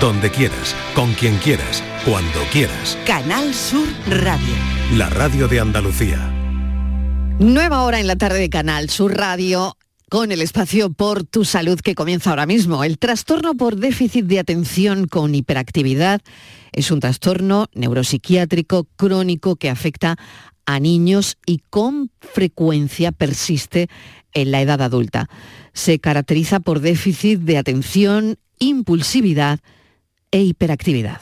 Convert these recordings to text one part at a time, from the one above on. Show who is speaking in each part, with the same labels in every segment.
Speaker 1: donde quieras, con quien quieras, cuando quieras.
Speaker 2: Canal Sur Radio.
Speaker 1: La radio de Andalucía.
Speaker 3: Nueva hora en la tarde de Canal Sur Radio con el espacio por tu salud que comienza ahora mismo. El trastorno por déficit de atención con hiperactividad es un trastorno neuropsiquiátrico crónico que afecta a niños y con frecuencia persiste en la edad adulta. Se caracteriza por déficit de atención, impulsividad e hiperactividad.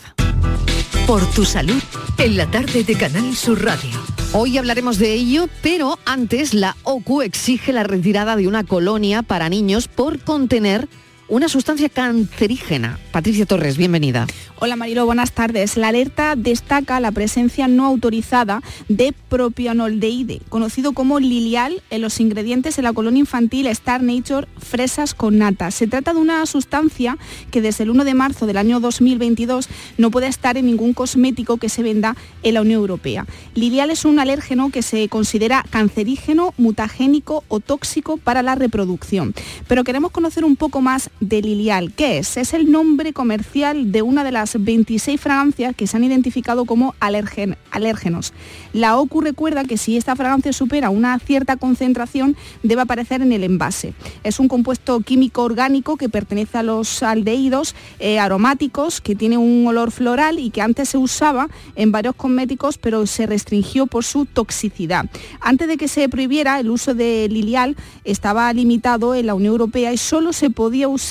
Speaker 4: Por tu salud, en la tarde de Canal Sur Radio.
Speaker 3: Hoy hablaremos de ello, pero antes la OCU exige la retirada de una colonia para niños por contener una sustancia cancerígena. Patricia Torres, bienvenida.
Speaker 5: Hola Marilo, buenas tardes. La alerta destaca la presencia no autorizada de propianoldeide, conocido como lilial en los ingredientes de la colonia infantil Star Nature Fresas con nata. Se trata de una sustancia que desde el 1 de marzo del año 2022 no puede estar en ningún cosmético que se venda en la Unión Europea. Lilial es un alérgeno que se considera cancerígeno, mutagénico o tóxico para la reproducción. Pero queremos conocer un poco más de Lilial. ¿Qué es? Es el nombre comercial de una de las 26 fragancias que se han identificado como alérgenos. La OCU recuerda que si esta fragancia supera una cierta concentración debe aparecer en el envase. Es un compuesto químico orgánico que pertenece a los aldehídos eh, aromáticos, que tiene un olor floral y que antes se usaba en varios cosméticos, pero se restringió por su toxicidad. Antes de que se prohibiera el uso de lilial, estaba limitado en la Unión Europea y solo se podía usar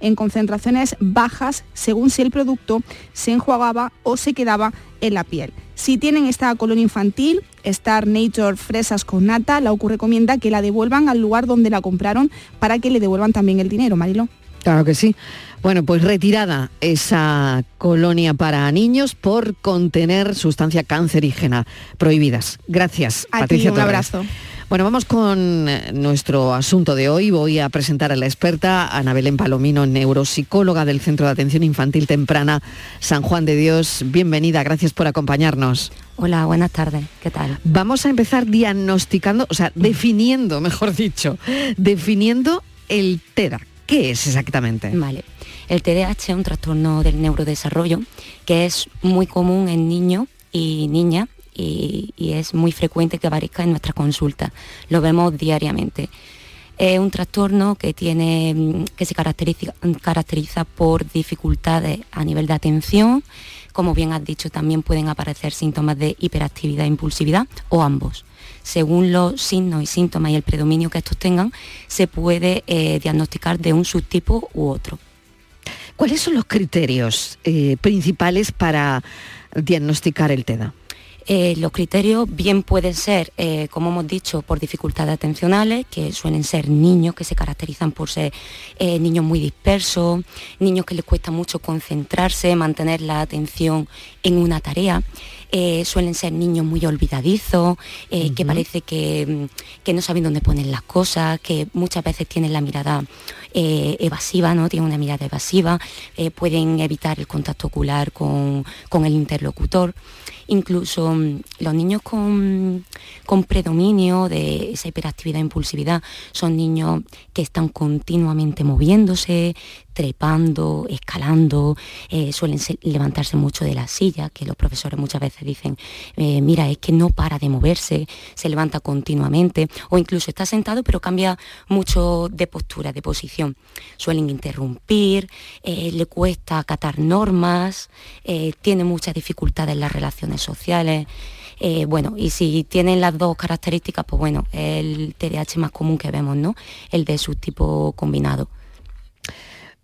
Speaker 5: en concentraciones bajas según si el producto se enjuagaba o se quedaba en la piel. Si tienen esta colonia infantil, Star Nature Fresas con Nata, la OCU recomienda que la devuelvan al lugar donde la compraron para que le devuelvan también el dinero, Marilo.
Speaker 3: Claro que sí. Bueno, pues retirada esa colonia para niños por contener sustancia cancerígena prohibidas. Gracias, Patricia.
Speaker 5: un abrazo.
Speaker 3: Bueno, vamos con eh, nuestro asunto de hoy. Voy a presentar a la experta Ana Belén Palomino, neuropsicóloga del Centro de Atención Infantil Temprana San Juan de Dios. Bienvenida, gracias por acompañarnos.
Speaker 6: Hola, buenas tardes. ¿Qué tal?
Speaker 3: Vamos a empezar diagnosticando, o sea, definiendo, mejor dicho, definiendo el TEDA. ¿Qué es exactamente?
Speaker 6: Vale. El TDAH es un trastorno del neurodesarrollo que es muy común en niños y niñas y, es muy frecuente que aparezca en nuestra consulta. Lo vemos diariamente. Es un trastorno que, tiene, que se caracteriza, caracteriza por dificultades a nivel de atención. Como bien has dicho, también pueden aparecer síntomas de hiperactividad e impulsividad o ambos. Según los signos y síntomas y el predominio que estos tengan, se puede eh, diagnosticar de un subtipo u otro.
Speaker 3: ¿Cuáles son los criterios eh, principales para diagnosticar el TEDA?
Speaker 6: Eh, los criterios bien pueden ser, eh, como hemos dicho, por dificultades atencionales, que suelen ser niños que se caracterizan por ser eh, niños muy dispersos, niños que les cuesta mucho concentrarse, mantener la atención en una tarea. suelen ser niños muy olvidadizos, que parece que, que, no saben dónde ponen las cosas, que muchas veces tienen la mirada evasiva, ¿no? Tienen una mirada evasiva, pueden evitar el contacto ocular con, con el interlocutor. Incluso mm, los niños con, predominio de esa hiperactividad e impulsividad son niños que están continuamente moviéndose, trepando, escalando, eh, suelen levantarse mucho de la silla, que los profesores muchas veces dicen, eh, mira, es que no para de moverse, se levanta continuamente, o incluso está sentado pero cambia mucho de postura, de posición. Suelen interrumpir, eh, le cuesta acatar normas, tiene muchas dificultades en las relaciones sociales. bueno, y si tienen las dos características, pues bueno, el TDAH más común que vemos, ¿no? El de subtipo combinado.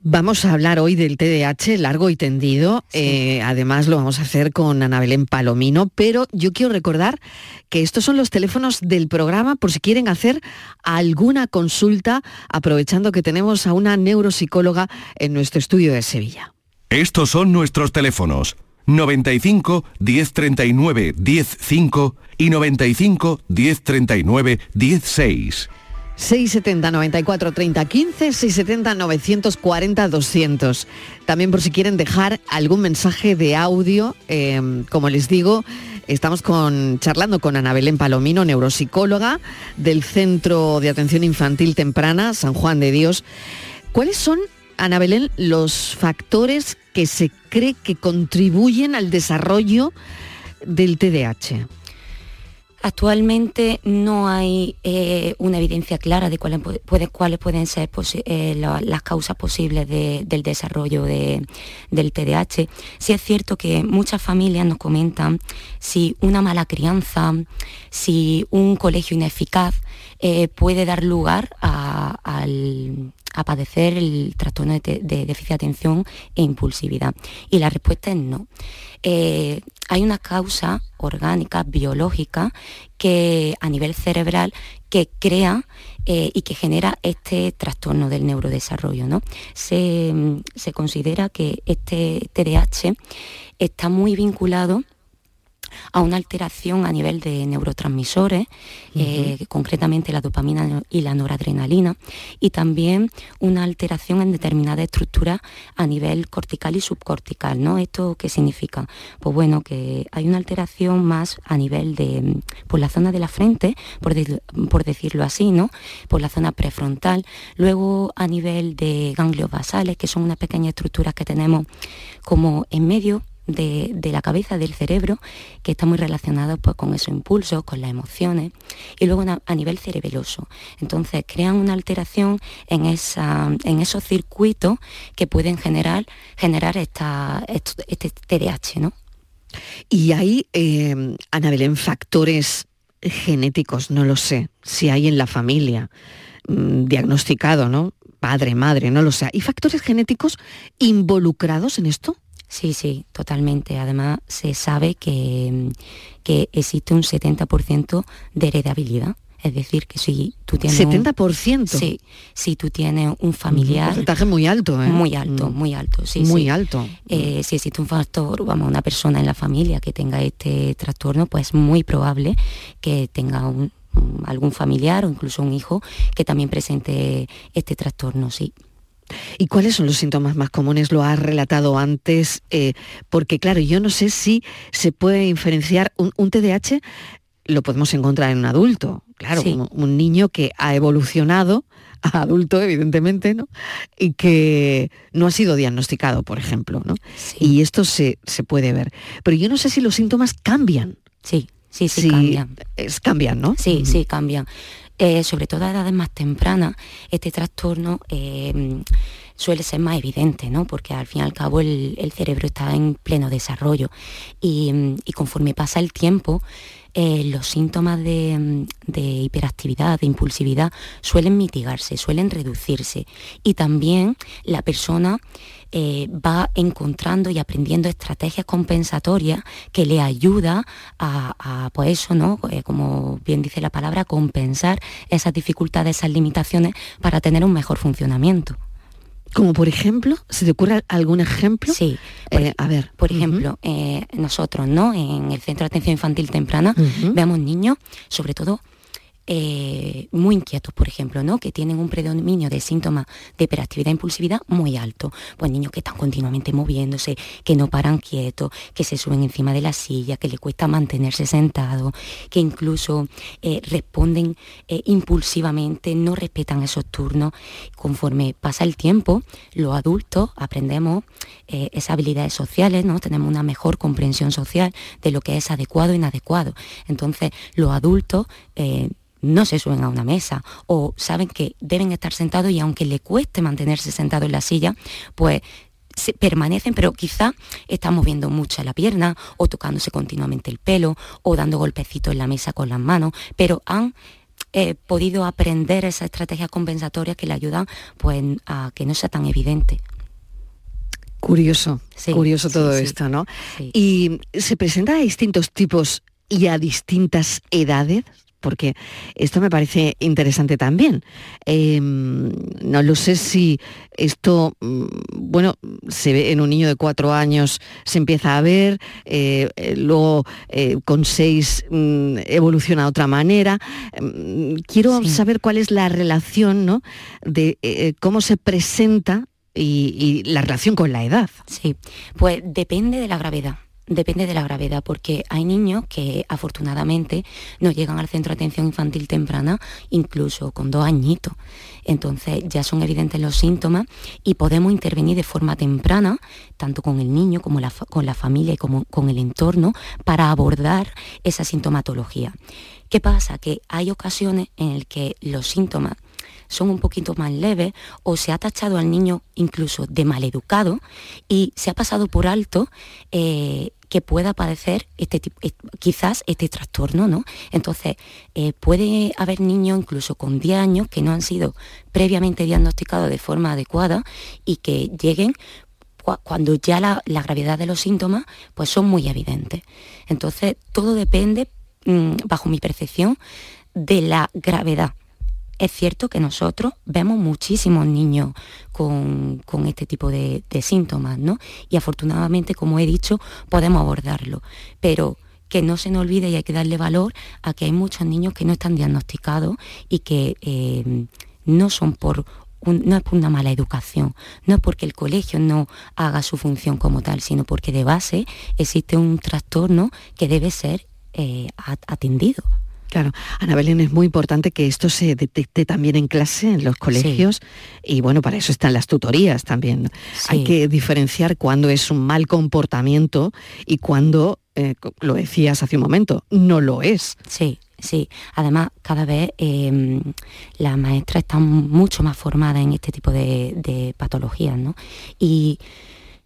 Speaker 3: Vamos a hablar hoy del TDAH largo y tendido. Eh, además lo vamos a hacer con Ana Belén Palomino, pero yo quiero recordar que estos son los teléfonos del programa por si quieren hacer alguna consulta, aprovechando que tenemos a una neuropsicóloga en nuestro estudio de Sevilla.
Speaker 1: Estos son nuestros teléfonos. 95 1039 105 y 95 1039 16.
Speaker 3: 670 94 30 15, 670 940 200. También por si quieren dejar algún mensaje de audio, em, como les digo, estamos con, charlando con Ana Belén Palomino, neuropsicóloga del Centro de Atención Infantil Temprana, San Juan de Dios. ¿Cuáles son Ana Belén, los factores que se cree que contribuyen al desarrollo del TDAH?
Speaker 6: Actualmente no hay eh, una evidencia clara de cuáles, pueden ser eh, las causas posibles del desarrollo del TDAH. Sí es cierto que muchas familias nos comentan si una mala crianza, si un colegio ineficaz eh, puede dar lugar a, padecer el trastorno de, déficit de atención e impulsividad. Y la respuesta es no hay una causa orgánica, biológica, que a nivel cerebral que crea eh, y que genera este trastorno del neurodesarrollo. ¿no? Se, se considera que este TDAH está muy vinculado a una alteración a nivel de neurotransmisores, eh, concretamente la dopamina y la noradrenalina, y también una alteración en determinadas estructuras a nivel cortical y subcortical. ¿no? ¿Esto qué significa? Pues bueno, que hay una alteración más a nivel de, por la zona de la frente, por, por decirlo así, ¿no? por la zona prefrontal, luego a nivel de ganglios basales, que son unas pequeñas estructuras que tenemos como en medio de, la cabeza, del cerebro, que está muy relacionado pues, con esos impulsos, con las emociones, y luego a nivel cerebeloso. Entonces crean una alteración en, esa, en esos circuitos que pueden generar, generar esta, este TDAH, ¿no?
Speaker 3: Y hay, eh, Ana Belén, factores genéticos, no lo sé, si hay en la familia mm, diagnosticado, ¿no? Padre, madre, no lo sé. ¿Y factores genéticos involucrados en esto?
Speaker 6: Sí, sí, totalmente. Además, se sabe que, que existe un 70% de heredabilidad. Es decir, que si tú tienes...
Speaker 3: ¿70%?
Speaker 6: sí, si tú tienes un familiar... Un
Speaker 3: porcentaje muy alto, ¿eh?
Speaker 6: Muy alto, mm. muy alto, sí.
Speaker 3: Muy alto.
Speaker 6: Eh, si existe un factor, vamos, una persona en la familia que tenga este trastorno, pues es muy probable que tenga un, algún familiar o incluso un hijo que también presente este trastorno, sí.
Speaker 3: ¿Y cuáles son los síntomas más comunes? Lo has relatado antes, eh, porque claro, yo no sé si se puede diferenciar un, TDAH, lo podemos encontrar en un adulto, claro, un, niño que ha evolucionado a adulto, evidentemente, ¿no? Y que no ha sido diagnosticado, por ejemplo, ¿no? Y esto se, puede ver. Pero yo no sé si los síntomas cambian.
Speaker 6: Sí, sí, sí, cambian.
Speaker 3: Es, cambian, ¿no?
Speaker 6: Sí, sí, cambian. Eh, sobre todo a edades más tempranas, este trastorno eh, suele ser más evidente, ¿no? porque al fin y al cabo el, cerebro está en pleno desarrollo y, conforme pasa el tiempo, eh, los síntomas de, hiperactividad, de impulsividad, suelen mitigarse, suelen reducirse. Y también la persona eh, va encontrando y aprendiendo estrategias compensatorias que le ayuda a, pues eso, ¿no? Eh, como bien dice la palabra, compensar esas dificultades, esas limitaciones para tener un mejor funcionamiento.
Speaker 3: Como por ejemplo, ¿se te ocurre algún ejemplo?
Speaker 6: Sí. Eh, a ver. Por ejemplo, nosotros, ¿no? En el Centro de Atención Infantil Temprana, veamos niños, sobre todo eh, muy inquietos, por ejemplo, ¿no? que tienen un predominio de síntomas de hiperactividad e impulsividad muy alto. Pues niños que están continuamente moviéndose, que no paran quietos, que se suben encima de la silla, que le cuesta mantenerse sentado, que incluso eh, responden eh, impulsivamente, no respetan esos turnos. Conforme pasa el tiempo, los adultos aprendemos esas habilidades sociales, ¿no? tenemos una mejor comprensión social de lo que es adecuado e inadecuado. Entonces, los adultos no se suben a una mesa o saben que deben estar sentados y aunque le cueste mantenerse sentado en la silla, pues permanecen, pero quizá están moviendo mucho la pierna o tocándose continuamente el pelo o dando golpecitos en la mesa con las manos, pero han eh, podido aprender esas estrategias compensatorias que le ayudan pues, a que no sea tan evidente.
Speaker 3: Curioso, curioso todo esto, ¿no? ¿Y se presenta a distintos tipos y a distintas edades? Porque esto me parece interesante también. Em, no lo sé si esto, mm, bueno, se ve en un niño de cuatro años, se empieza a ver, eh, eh, luego eh, con seis mm, evoluciona de otra manera. Em, quiero saber cuál es la relación ¿no? de cómo se presenta y, y la relación con la edad.
Speaker 6: Sí, pues depende de la gravedad depende de la gravedad, porque hay niños que afortunadamente no llegan al centro de atención infantil temprana incluso con dos añitos. Entonces ya son evidentes los síntomas y podemos intervenir de forma temprana, tanto con el niño como con la familia y como con el entorno, para abordar esa sintomatología. ¿Qué pasa? Que hay ocasiones en las que los síntomas son un poquito más leves o se ha tachado al niño incluso de maleducado y se ha pasado por alto eh, que pueda padecer este quizás este trastorno, ¿no? Entonces, eh, puede haber niños incluso con 10 años que no han sido previamente diagnosticados de forma adecuada y que lleguen cuando ya la, gravedad de los síntomas pues son muy evidentes. Entonces, todo depende, mm, bajo mi percepción, de la gravedad es cierto que nosotros vemos muchísimos niños con, este tipo de, síntomas, ¿no? Y afortunadamente, como he dicho, podemos abordarlo. Pero que no se nos olvide y hay que darle valor a que hay muchos niños que no están diagnosticados y que eh, no son por es por una mala educación, no es porque el colegio no haga su función como tal, sino porque de base existe un trastorno que debe ser eh, atendido.
Speaker 3: Claro, Ana Belén, es muy importante que esto se detecte también en clase, en los colegios, y bueno, para eso están las tutorías también. Hay que diferenciar cuándo es un mal comportamiento y cuándo, eh, lo decías hace un momento, no lo es.
Speaker 6: Sí, sí. Además, cada vez em, las maestras están mucho más formadas en este tipo de, de patologías, ¿no? Y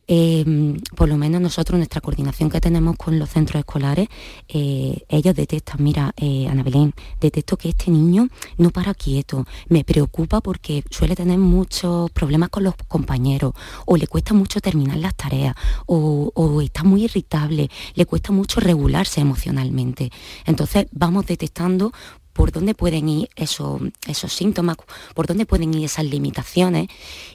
Speaker 6: Em, por lo menos nosotros, nuestra coordinación que tenemos con los centros escolares, eh, ellos detectan, mira, eh, Ana Belén, detecto que este niño no para quieto, me preocupa porque suele tener muchos problemas con los compañeros, o le cuesta mucho terminar las tareas, o, o está muy irritable, le cuesta mucho regularse emocionalmente. Entonces vamos detectando por dónde pueden ir esos, esos síntomas, por dónde pueden ir esas limitaciones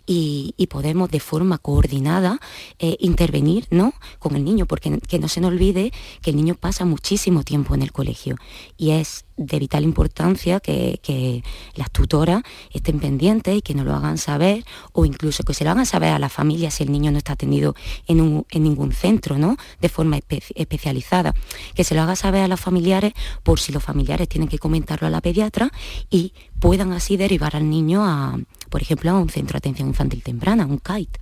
Speaker 6: y, podemos de forma coordinada eh, intervenir ¿no? con el niño, porque que no se nos olvide que el niño pasa muchísimo tiempo en el colegio. Y es de vital importancia que, las tutoras estén pendientes y que no lo hagan saber o incluso que se lo hagan saber a la familia si el niño no está atendido en, ningún centro, ¿no? De forma especializada. Que se lo haga saber a los familiares por si los familiares tienen que comentarlo a la pediatra y puedan así derivar al niño a, por ejemplo, a un centro de atención infantil temprana, un CAIT.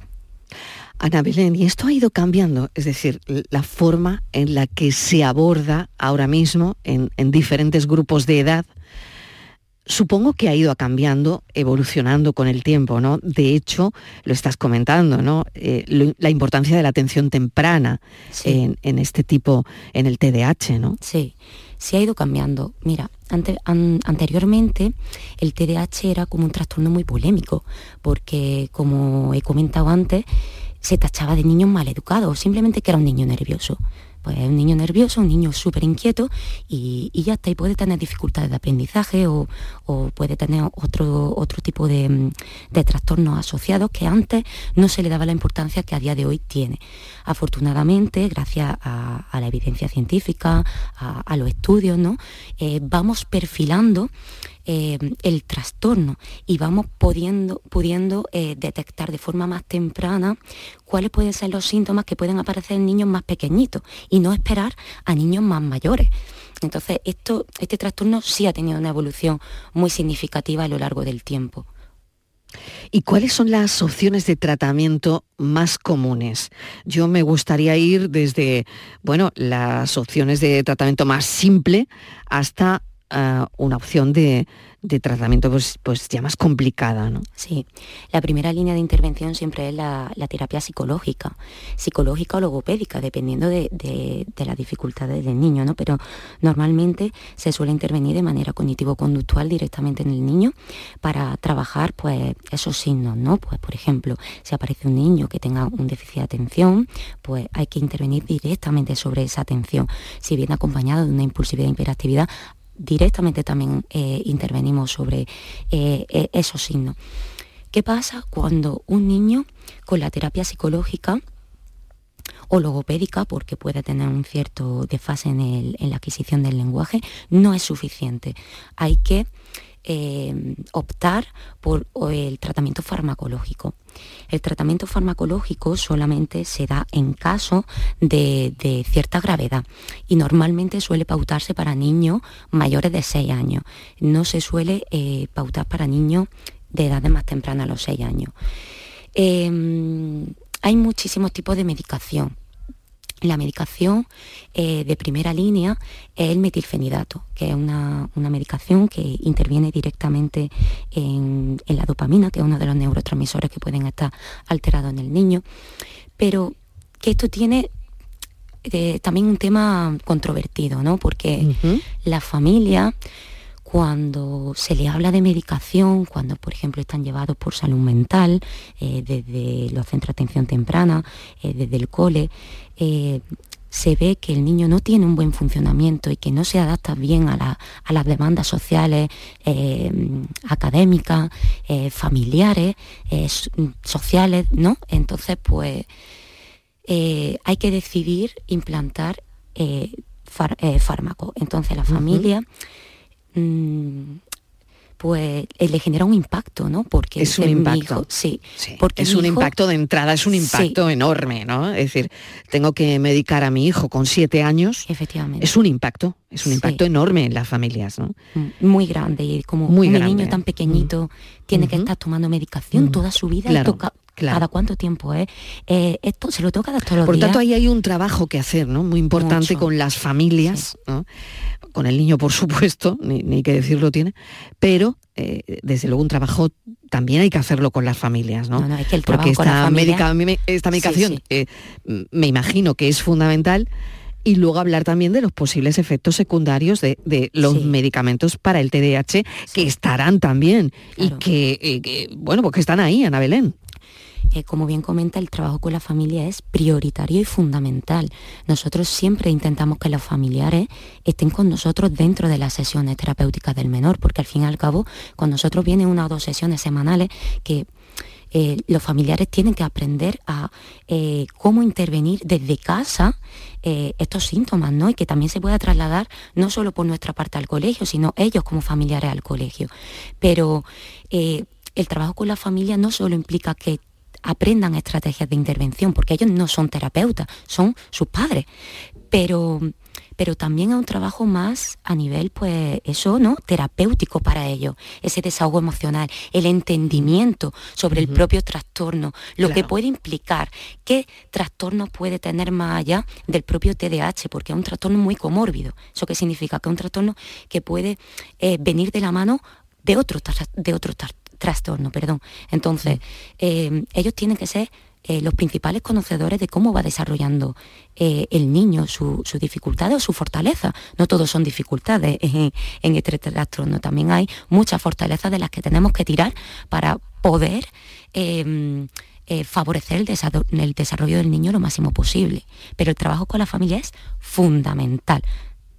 Speaker 3: Ana Belén, y esto ha ido cambiando, es decir, la forma en la que se aborda ahora mismo en, diferentes grupos de edad, supongo que ha ido cambiando, evolucionando con el tiempo, ¿no? De hecho, lo estás comentando, ¿no? Eh, la importancia de la atención temprana en, este tipo, en el TDAH, ¿no?
Speaker 6: Sí, sí ha ido cambiando. Mira, anteriormente el TDAH era como un trastorno muy polémico, porque como he comentado antes, se tachaba de niño maleducado, simplemente que era un niño nervioso. Pues es un niño nervioso, un niño súper inquieto y, ya está, y puede tener dificultades de aprendizaje o, puede tener otro, otro tipo de, trastornos asociados que antes no se le daba la importancia que a día de hoy tiene. Afortunadamente, gracias a, la evidencia científica, a, los estudios, ¿no? Eh, vamos perfilando eh, el trastorno y vamos pudiendo, pudiendo eh, detectar de forma más temprana cuáles pueden ser los síntomas que pueden aparecer en niños más pequeñitos y no esperar a niños más mayores. Entonces, esto, este trastorno sí ha tenido una evolución muy significativa a lo largo del tiempo.
Speaker 3: ¿Y cuáles son las opciones de tratamiento más comunes? Yo me gustaría ir desde, bueno, las opciones de tratamiento más simple hasta una opción de, de tratamiento pues, pues ya más complicada. ¿no?
Speaker 6: Sí, la primera línea de intervención siempre es la, terapia psicológica, psicológica o logopédica, dependiendo de, de, las dificultades del niño, ¿no? pero normalmente se suele intervenir de manera cognitivo-conductual directamente en el niño para trabajar pues, esos signos. ¿no? Pues, por ejemplo, si aparece un niño que tenga un déficit de atención, pues hay que intervenir directamente sobre esa atención. Si viene acompañado de una impulsividad e hiperactividad, directamente también eh, intervenimos sobre eh, e-, esos signos. ¿Qué pasa cuando un niño con la terapia psicológica o logopédica, porque puede tener un cierto desfase en, la adquisición del lenguaje, no es suficiente. Hay que eh, optar por el tratamiento farmacológico. El tratamiento farmacológico solamente se da en caso de, cierta gravedad y normalmente suele pautarse para niños mayores de 6 años. No se suele eh, pautar para niños de edades más tempranas a los 6 años. Em, hay muchísimos tipos de medicación. La medicación eh, de primera línea es el metilfenidato, que es una, medicación que interviene directamente en, la dopamina, que es uno de los neurotransmisores que pueden estar alterados en el niño, pero que esto tiene eh, también un tema controvertido, ¿no? Porque la familia cuando se le habla de medicación, cuando por ejemplo están llevados por salud mental, eh, desde los centros de atención temprana, eh, desde el cole, eh, se ve que el niño no tiene un buen funcionamiento y que no se adapta bien a, las demandas sociales, académicas, familiares, sociales, ¿no? Entonces, pues hay que decidir implantar fármaco. Entonces la familia... pues eh, le genera un impacto, ¿no?
Speaker 3: Porque es un impacto. sí, porque es un impacto de entrada, es un impacto enorme, ¿no? Es decir, tengo que medicar a mi hijo con siete años.
Speaker 6: Efectivamente.
Speaker 3: Es un impacto, es un impacto enorme en las familias, ¿no?
Speaker 6: Mm, muy grande y como Muy un niño tan pequeñito mm. tiene que estar tomando medicación toda su vida y toca, ¿Cada cuánto tiempo es? Eh, esto se lo toca todos los
Speaker 3: Por tanto, ahí hay un trabajo que hacer, ¿no? Muy importante con las familias, ¿no? con el niño por supuesto, ni, que decirlo tiene, pero eh, desde luego un trabajo también hay que hacerlo con las familias, ¿no?
Speaker 6: es que el
Speaker 3: Porque esta, esta medicación eh, me imagino que es fundamental y luego hablar también de los posibles efectos secundarios de, los medicamentos para el TDAH que estarán también y que, eh, que, bueno, pues que están ahí, Ana Belén.
Speaker 6: Eh, como bien comenta, el trabajo con la familia es prioritario y fundamental. Nosotros siempre intentamos que los familiares estén con nosotros dentro de las sesiones terapéuticas del menor, porque al fin y al cabo, con nosotros vienen una o dos sesiones semanales que eh, los familiares tienen que aprender a eh, cómo intervenir desde casa estos síntomas, ¿no? Y que también se pueda trasladar no solo por nuestra parte al colegio, sino ellos como familiares al colegio. Pero el trabajo con la familia no solo implica que aprendan estrategias de intervención, porque ellos no son terapeutas, son sus padres. Pero, pero también es un trabajo más a nivel, pues, eso, ¿no? Terapéutico para ellos, ese desahogo emocional, el entendimiento sobre el propio trastorno, lo que puede implicar, qué trastorno puede tener más allá del propio TDAH, porque es un trastorno muy comórbido. ¿Eso qué significa? Que es un trastorno que puede eh, venir de la mano de otros de otro trastorno, perdón. Entonces, eh, ellos tienen que ser eh, los principales conocedores de cómo va desarrollando eh, el niño sus su dificultades o su fortaleza. No todos son dificultades en, este trastorno, también hay muchas fortalezas de las que tenemos que tirar para poder em, favorecer el, el desarrollo del niño lo máximo posible. Pero el trabajo con la familia es fundamental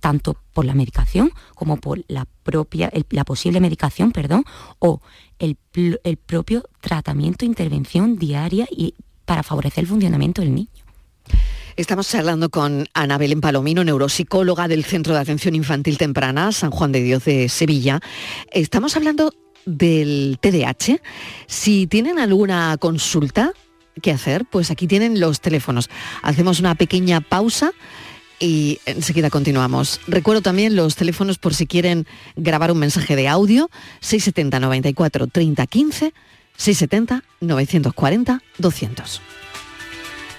Speaker 6: tanto por la medicación como por la propia, la posible medicación, perdón, o el, propio tratamiento, intervención diaria y para favorecer el funcionamiento del niño.
Speaker 3: Estamos hablando con Ana Belén Palomino, neuropsicóloga del Centro de Atención Infantil Temprana, San Juan de Dios de Sevilla. Estamos hablando del TDAH. Si tienen alguna consulta que hacer, pues aquí tienen los teléfonos. Hacemos una pequeña pausa y enseguida continuamos. Recuerdo también los teléfonos por si quieren grabar un mensaje de audio, 670 94 30 15, 670 940 200.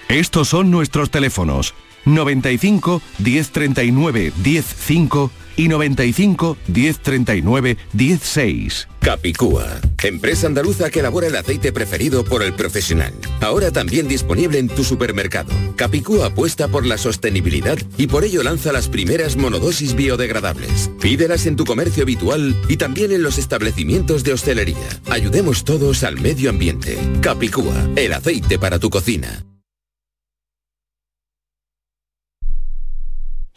Speaker 1: Estos son nuestros teléfonos 95 1039 105 y 95 1039 16.
Speaker 7: Capicúa, empresa andaluza que elabora el aceite preferido por el profesional. Ahora también disponible en tu supermercado. Capicúa apuesta por la sostenibilidad y por ello lanza las primeras monodosis biodegradables. Pídelas en tu comercio habitual y también en los establecimientos de hostelería. Ayudemos todos al medio ambiente. Capicúa, el aceite para tu cocina.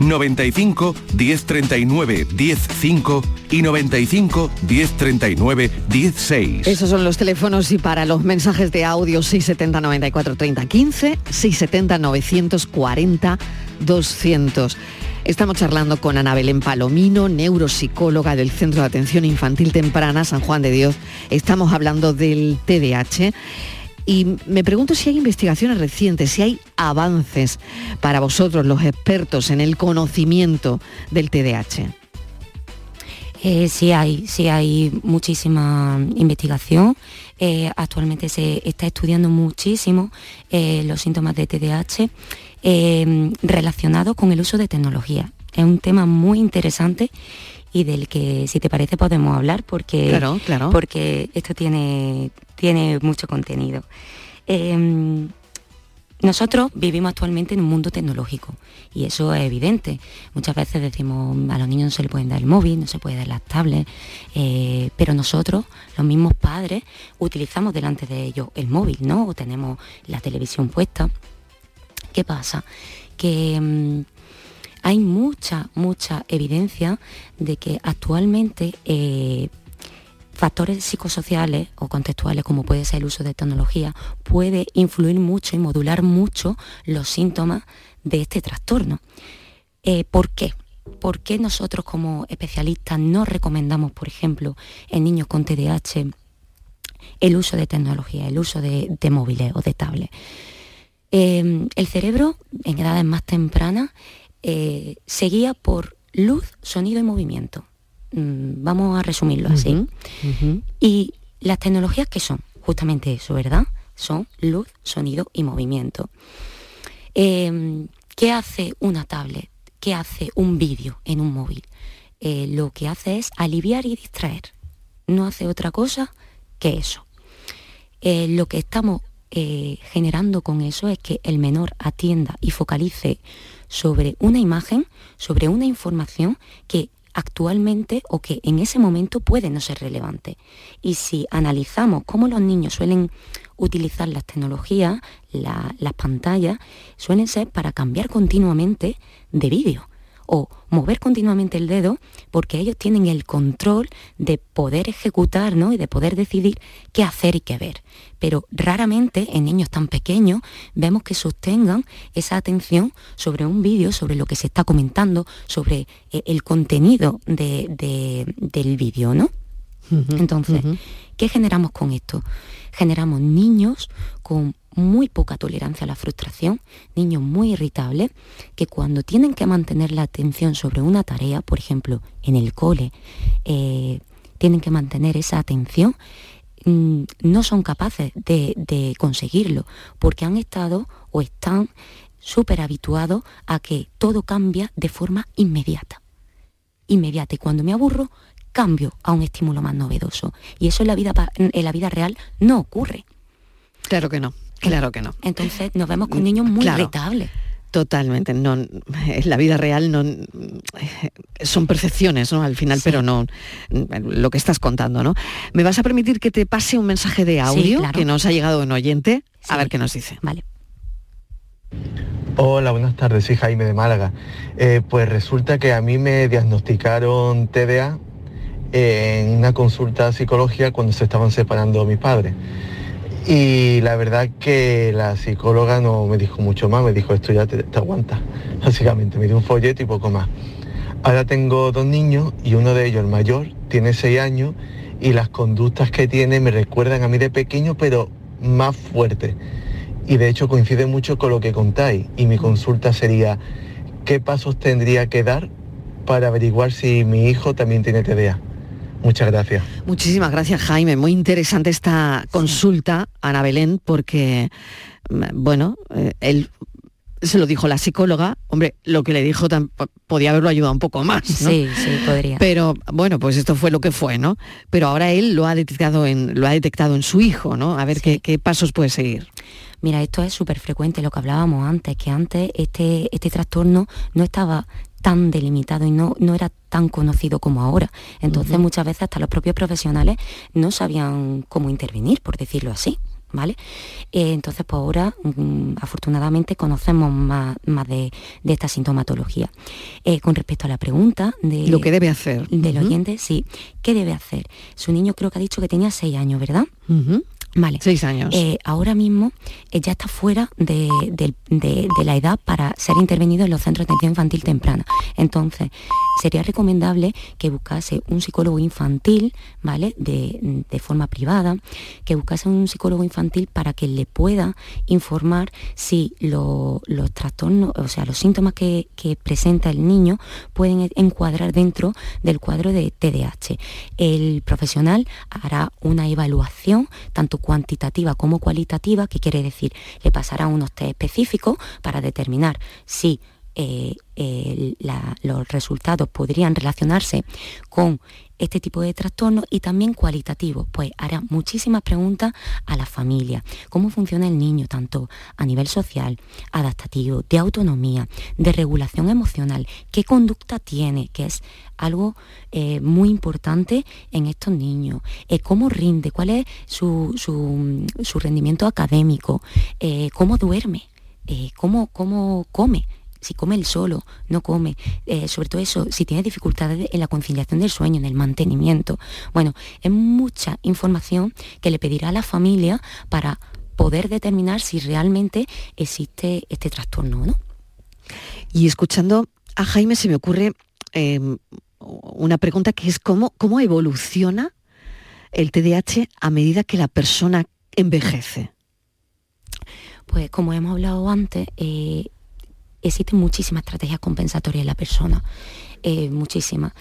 Speaker 8: 95 1039 105 y 95 1039 16.
Speaker 3: Esos son los teléfonos y para los mensajes de audio 670 94 30 15, 670 940 200. Estamos charlando con Ana Belén Palomino, neuropsicóloga del Centro de Atención Infantil Temprana San Juan de Dios. Estamos hablando del TDAH. Y me pregunto si hay investigaciones recientes, si hay avances para vosotros, los expertos, en el conocimiento del TDAH.
Speaker 6: Eh, sí hay, sí hay muchísima investigación. Eh, actualmente se está estudiando muchísimo eh, los síntomas de TDAH relacionados con el uso de tecnología. Es un tema muy interesante y del que, si te parece, podemos hablar porque,
Speaker 3: claro,
Speaker 6: porque esto tiene, tiene mucho contenido. Em, nosotros vivimos actualmente en un mundo tecnológico y eso es evidente. Muchas veces decimos a los niños no se les pueden dar el móvil, no se puede dar las tablets, eh, pero nosotros, los mismos padres, utilizamos delante de ellos el móvil, ¿no? O tenemos la televisión puesta. ¿Qué pasa? Que em, hay mucha, mucha evidencia de que actualmente eh, factores psicosociales o contextuales, como puede ser el uso de tecnología, puede influir mucho y modular mucho los síntomas de este trastorno. Eh, ¿Por qué? ¿Por qué nosotros como especialistas no recomendamos, por ejemplo, en niños con TDAH el uso de tecnología, el uso de, móviles o de tablets? Eh, el cerebro en edades más tempranas eh, seguía por luz, sonido y movimiento. Mm, vamos a resumirlo así. Y las tecnologías que son justamente eso, ¿verdad? Son luz, sonido y movimiento. Em, ¿Qué hace una tablet? ¿Qué hace un vídeo en un móvil? Eh, lo que hace es aliviar y distraer. No hace otra cosa que eso. Eh, lo que estamos generando con eso es que el menor atienda y focalice sobre una imagen, sobre una información que actualmente o que en ese momento puede no ser relevante. Y si analizamos cómo los niños suelen utilizar las tecnologías, las pantallas, suelen ser para cambiar continuamente de vídeo o mover continuamente el dedo porque ellos tienen el control de poder ejecutar ¿no? y de poder decidir qué hacer y qué ver. Pero raramente en niños tan pequeños vemos que sostengan esa atención sobre un vídeo, sobre lo que se está comentando, sobre eh, el contenido del vídeo, ¿no? Entonces, ¿qué generamos con esto? Generamos niños con muy poca tolerancia a la frustración, niños muy irritables, que cuando tienen que mantener la atención sobre una tarea, por ejemplo, en el cole, eh, tienen que mantener esa atención, mm, no son capaces de, de conseguirlo, porque han estado o están súper habituados a que todo cambia de forma inmediata. Inmediata. Y cuando me aburro, cambio a un estímulo más novedoso. Y eso en la vida, en la vida real no ocurre.
Speaker 3: Claro que no. Claro que no.
Speaker 6: Entonces nos vemos con niños muy irritables.
Speaker 3: Totalmente, no, en la vida real no son percepciones, ¿no? Al final, pero no lo que estás contando, ¿no? ¿Me vas a permitir que te pase un mensaje de audio que nos ha llegado un oyente? A ver qué nos dice.
Speaker 6: Vale.
Speaker 9: Hola, buenas tardes, soy Jaime de Málaga. Eh, pues resulta que a mí me diagnosticaron TDA en una consulta psicológica cuando se estaban separando mis padres. Y la verdad que la psicóloga no me dijo mucho más, me dijo esto ya te, aguanta, básicamente, me dio un folleto y poco más. Ahora tengo dos niños y uno de ellos, el mayor, tiene seis años y las conductas que tiene me recuerdan a mí de pequeño, pero más fuerte. Y de hecho coincide mucho con lo que contáis. Y mi consulta sería, ¿qué pasos tendría que dar para averiguar si mi hijo también tiene TDA? Muchas gracias.
Speaker 3: Muchísimas gracias, Jaime. Muy interesante esta consulta, Ana Belén, porque, mm, bueno, eh, él se lo dijo la psicóloga, hombre, lo que le dijo podía haberlo ayudado un poco más, ¿no?
Speaker 6: Sí, sí, podría.
Speaker 3: Pero bueno, pues esto fue lo que fue, ¿no? Pero ahora él lo ha detectado en, lo ha detectado en su hijo, ¿no? A ver qué, pasos puede seguir.
Speaker 6: Mira, esto es súper frecuente, lo que hablábamos antes, que antes este, este trastorno no estaba tan delimitado y no, no era tan conocido como ahora. Entonces muchas veces hasta los propios profesionales no sabían cómo intervenir, por decirlo así. ¿vale? Eh, entonces, pues ahora, mm, afortunadamente, conocemos más, más de, esta sintomatología. Eh, con respecto a la pregunta de...
Speaker 3: Lo que debe hacer.
Speaker 6: Del oyente, sí. ¿Qué debe hacer? Su niño creo que ha dicho que tenía seis años, ¿verdad?
Speaker 3: Vale. Seis años.
Speaker 6: Eh, ahora mismo eh, ya está fuera de, la edad para ser intervenido en los centros de atención infantil temprana. Entonces, sería recomendable que buscase un psicólogo infantil, ¿vale? De, forma privada, que buscase un psicólogo infantil para que le pueda informar si los trastornos, o sea, los síntomas que, que presenta el niño pueden encuadrar dentro del cuadro de TDAH. El profesional hará una evaluación, tanto cuantitativa como cualitativa, que quiere decir, le pasará unos test específicos para determinar si eh, los resultados podrían relacionarse con este tipo de trastorno y también cualitativo, pues hará muchísimas preguntas a la familia, cómo funciona el niño, tanto a nivel social, adaptativo, de autonomía, de regulación emocional, qué conducta tiene, que es algo eh, muy importante en estos niños, eh, cómo rinde, cuál es su, rendimiento académico, eh, cómo duerme, cómo, cómo come si come él solo, no come, eh, sobre todo eso, si tiene dificultades en la conciliación del sueño, en el mantenimiento. Bueno, es mucha información que le pedirá a la familia para poder determinar si realmente existe este trastorno no.
Speaker 3: Y escuchando a Jaime se me ocurre em, una pregunta que es cómo, cómo evoluciona el TDAH a medida que la persona envejece.
Speaker 6: Pues como hemos hablado antes, eh, existen muchísimas estrategias compensatorias en la persona, eh, muchísimas.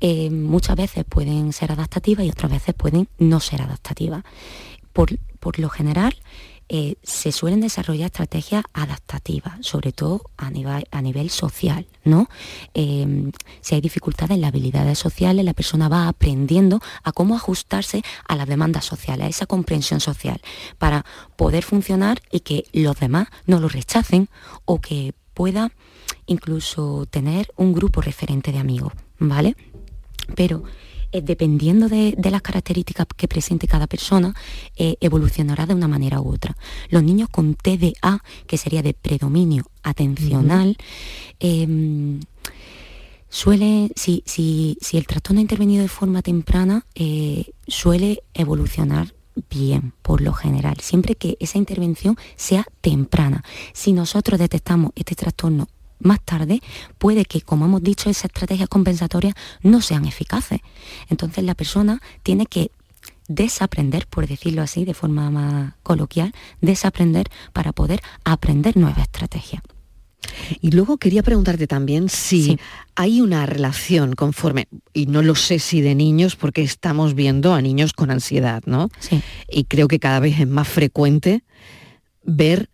Speaker 6: Eh, muchas veces pueden ser adaptativas y otras veces pueden no ser adaptativas. Por, lo general, eh, se suelen desarrollar estrategias adaptativas, sobre todo a nivel, a nivel social, ¿no? si hay dificultades en las habilidades sociales, la persona va aprendiendo a cómo ajustarse a las demandas sociales, a esa comprensión social, para poder funcionar y que los demás no lo rechacen o que pueda incluso tener un grupo referente de amigos, ¿vale? Pero eh, dependiendo de, las características que presente cada persona, eh, evolucionará de una manera u otra. Los niños con TDA, que sería de predominio atencional, em, suele, si, si, el trastorno ha intervenido de forma temprana, eh, suele evolucionar bien, por lo general, siempre que esa intervención sea temprana. Si nosotros detectamos este trastorno más tarde, puede que, como hemos dicho, esas estrategias compensatorias no sean eficaces. Entonces la persona tiene que desaprender, por decirlo así, de forma más coloquial, desaprender para poder aprender nuevas estrategias.
Speaker 3: Y luego quería preguntarte también si hay una relación conforme, y no lo sé si de niños, porque estamos viendo a niños con ansiedad, ¿no?
Speaker 6: Sí.
Speaker 3: Y creo que cada vez es más frecuente ver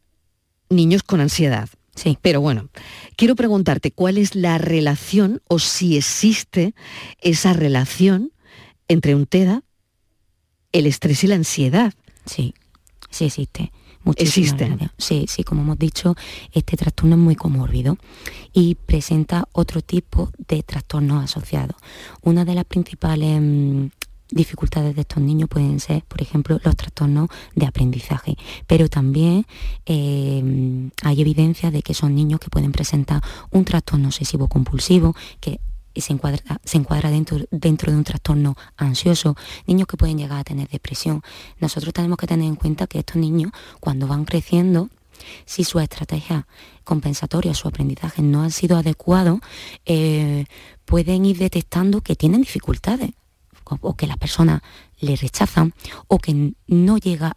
Speaker 3: niños con ansiedad.
Speaker 6: Sí.
Speaker 3: Pero bueno, quiero preguntarte cuál es la relación o si existe esa relación entre un TEDA, el estrés y la ansiedad.
Speaker 6: Sí, sí existe.
Speaker 3: Existe.
Speaker 6: Sí, sí, como hemos dicho, este trastorno es muy comórbido y presenta otro tipo de trastornos asociados. Una de las principales mm, dificultades de estos niños pueden ser, por ejemplo, los trastornos de aprendizaje, pero también eh, hay evidencia de que son niños que pueden presentar un trastorno obsesivo compulsivo, que se encuadra, se encuadra dentro, dentro de un trastorno ansioso, niños que pueden llegar a tener depresión. Nosotros tenemos que tener en cuenta que estos niños, cuando van creciendo, si su estrategia compensatoria, su aprendizaje no han sido adecuados, eh, pueden ir detectando que tienen dificultades o que las personas le rechazan o que no llega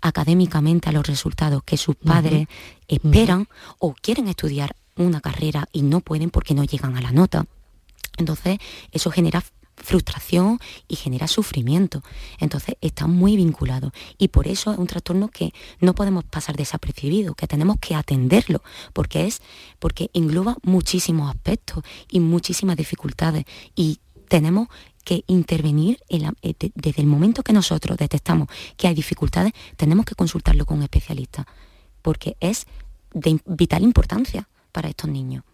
Speaker 6: académicamente a los resultados que sus padres esperan o quieren estudiar una carrera y no pueden porque no llegan a la nota. Entonces, eso genera frustración y genera sufrimiento. Entonces está muy vinculado y por eso es un trastorno que no podemos pasar desapercibido, que tenemos que atenderlo, porque es porque engloba muchísimos aspectos y muchísimas dificultades y tenemos que intervenir eh, desde el momento que nosotros detectamos que hay dificultades, tenemos que consultarlo con un especialista, porque es de vital importancia para estos niños.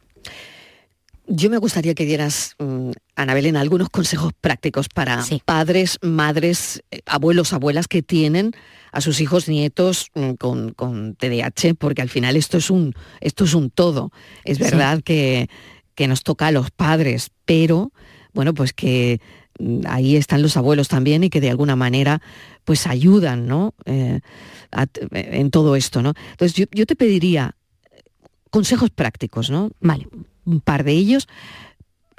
Speaker 3: Yo me gustaría que dieras, mm, Ana Belén, algunos consejos prácticos para padres, madres, eh, abuelos, abuelas que tienen a sus hijos, nietos mm, con, con, TDAH, porque al final esto es un, esto es un todo. Es verdad que, que nos toca a los padres, pero bueno, pues que mm, ahí están los abuelos también y que de alguna manera pues ayudan ¿no? Eh, en todo esto. ¿no? Entonces yo, yo, te pediría consejos prácticos, ¿no?
Speaker 6: Vale
Speaker 3: un par de ellos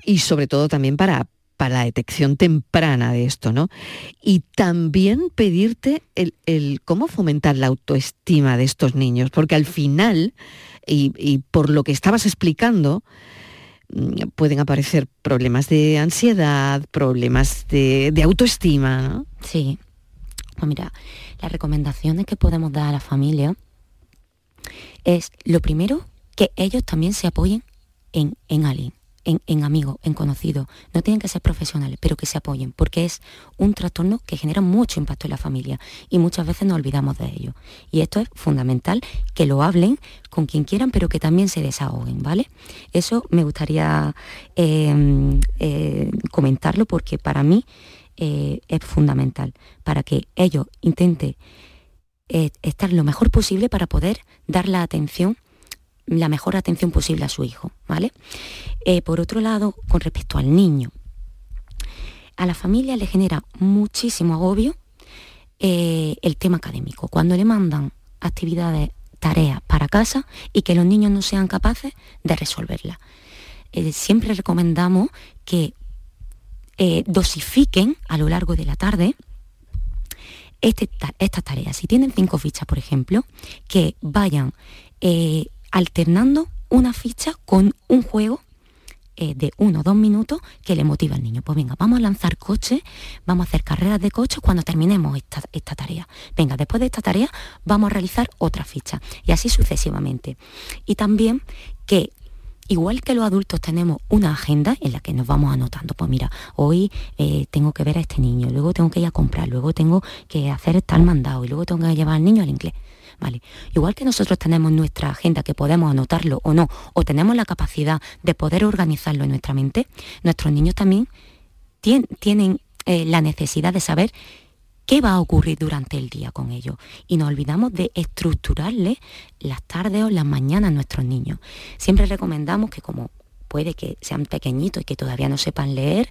Speaker 3: y sobre todo también para, para la detección temprana de esto, ¿no? Y también pedirte el, cómo fomentar la autoestima de estos niños, porque al final, y, por lo que estabas explicando, mm, pueden aparecer problemas de ansiedad, problemas de, autoestima.
Speaker 6: Sí. Pues mira, las recomendaciones que podemos dar a la familia es, lo primero, que ellos también se apoyen en, alguien, en, en amigos, en conocidos. No tienen que ser profesionales, pero que se apoyen, porque es un trastorno que genera mucho impacto en la familia y muchas veces nos olvidamos de ello. Y esto es fundamental, que lo hablen con quien quieran, pero que también se desahoguen, ¿vale? Eso me gustaría em, eh, comentarlo porque para mí eh, es fundamental, para que ellos intenten eh, estar lo mejor posible para poder dar la atención la mejor atención posible a su hijo, ¿vale? Eh, por otro lado, con respecto al niño, a la familia le genera muchísimo agobio eh, el tema académico. Cuando le mandan actividades, tareas para casa y que los niños no sean capaces de resolverlas. Eh, siempre recomendamos que dosifiquen a lo largo de la tarde este estas tareas. Si tienen cinco fichas, por ejemplo, que vayan alternando una ficha con un juego eh, de uno o dos minutos que le motiva al niño. Pues venga, vamos a lanzar coches, vamos a hacer carreras de coches cuando terminemos esta, esta, tarea. Venga, después de esta tarea vamos a realizar otra ficha y así sucesivamente. Y también que igual que los adultos tenemos una agenda en la que nos vamos anotando, pues mira, hoy eh, tengo que ver a este niño, luego tengo que ir a comprar, luego tengo que hacer tal mandado y luego tengo que llevar al niño al inglés. Igual que nosotros tenemos nuestra agenda que podemos anotarlo o no, o tenemos la capacidad de poder organizarlo en nuestra mente, nuestros niños también tienen eh, la necesidad de saber qué va a ocurrir durante el día con ellos. Y nos olvidamos de estructurarle las tardes o las mañanas a nuestros niños. Siempre recomendamos que como puede que sean pequeñitos y que todavía no sepan leer,